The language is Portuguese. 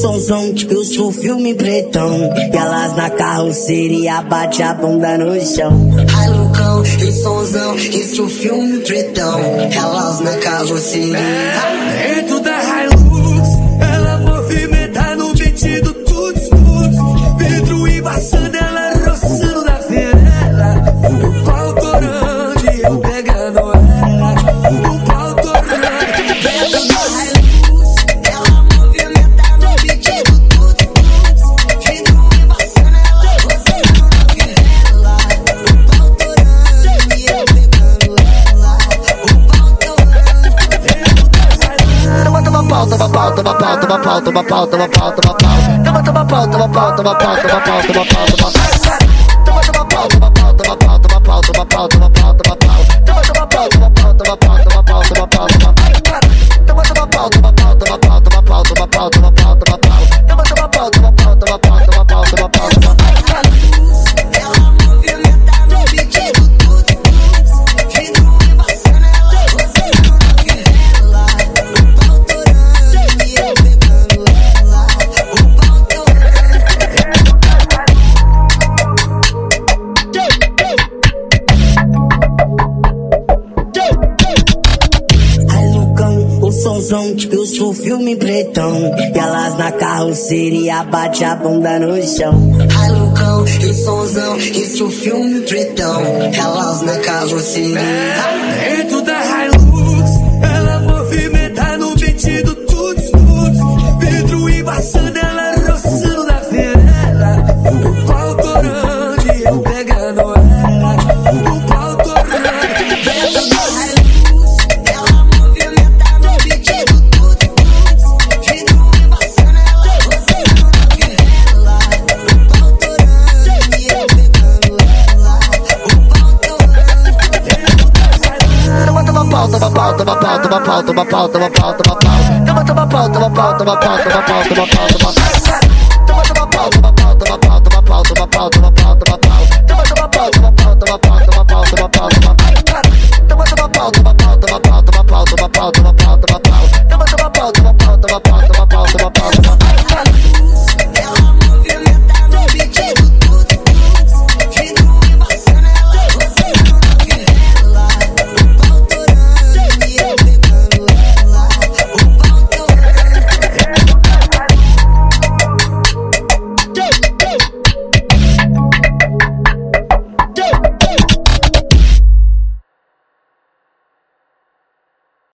somzão e o filme pretão. E elas na carroceria bate a bunda no chão. Ai, Lucão, e somzão, esse o filme pretão. Elas na carroceria. É, pau, toma pau, toma pau, toma pau, toma pau, toma pau, toma pau. Toma, toma pau, toma pau, toma pau, toma pau, toma pau, toma pau. Toma, toma pau, toma pau, toma pau, toma pau, toma pau, toma pau, toma pau. Somzão e o filme pretão. E elas na carroceria bate a bunda no chão. Ai, Lucão, e somzão, esse o filme pretão. Elas na carroceria. Dentro pau, toma pau, toma pau, toma pau, toma pau, toma pau, toma. Toma, pau, toma pau, toma pau, toma pau, toma pau, toma pau. Toma, toma pau, toma